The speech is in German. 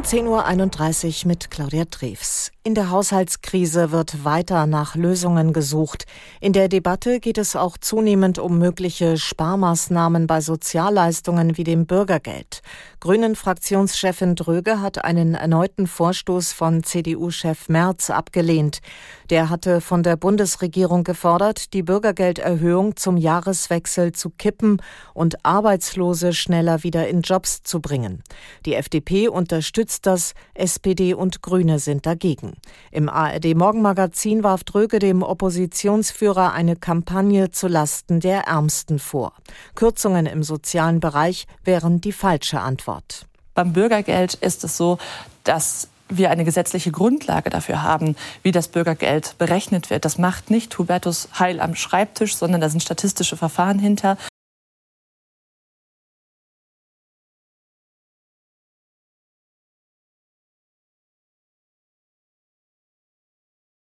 Um 10.31 Uhr mit Claudia Treves. In der Haushaltskrise wird weiter nach Lösungen gesucht. In der Debatte geht es auch zunehmend um mögliche Sparmaßnahmen bei Sozialleistungen wie dem Bürgergeld. Grünen-Fraktionschefin Dröge hat einen erneuten Vorstoß von CDU-Chef Merz abgelehnt. Der hatte von der Bundesregierung gefordert, die Bürgergelderhöhung zum Jahreswechsel zu kippen und Arbeitslose schneller wieder in Jobs zu bringen. Die FDP unterstützt das, SPD und Grüne sind dagegen. Im ARD Morgenmagazin warf Dröge dem Oppositionsführer eine Kampagne zu Lasten der Ärmsten vor. Kürzungen im sozialen Bereich wären die falsche Antwort. Beim Bürgergeld ist es so, dass wir eine gesetzliche Grundlage dafür haben, wie das Bürgergeld berechnet wird. Das macht nicht Hubertus Heil am Schreibtisch, sondern da sind statistische Verfahren hinter.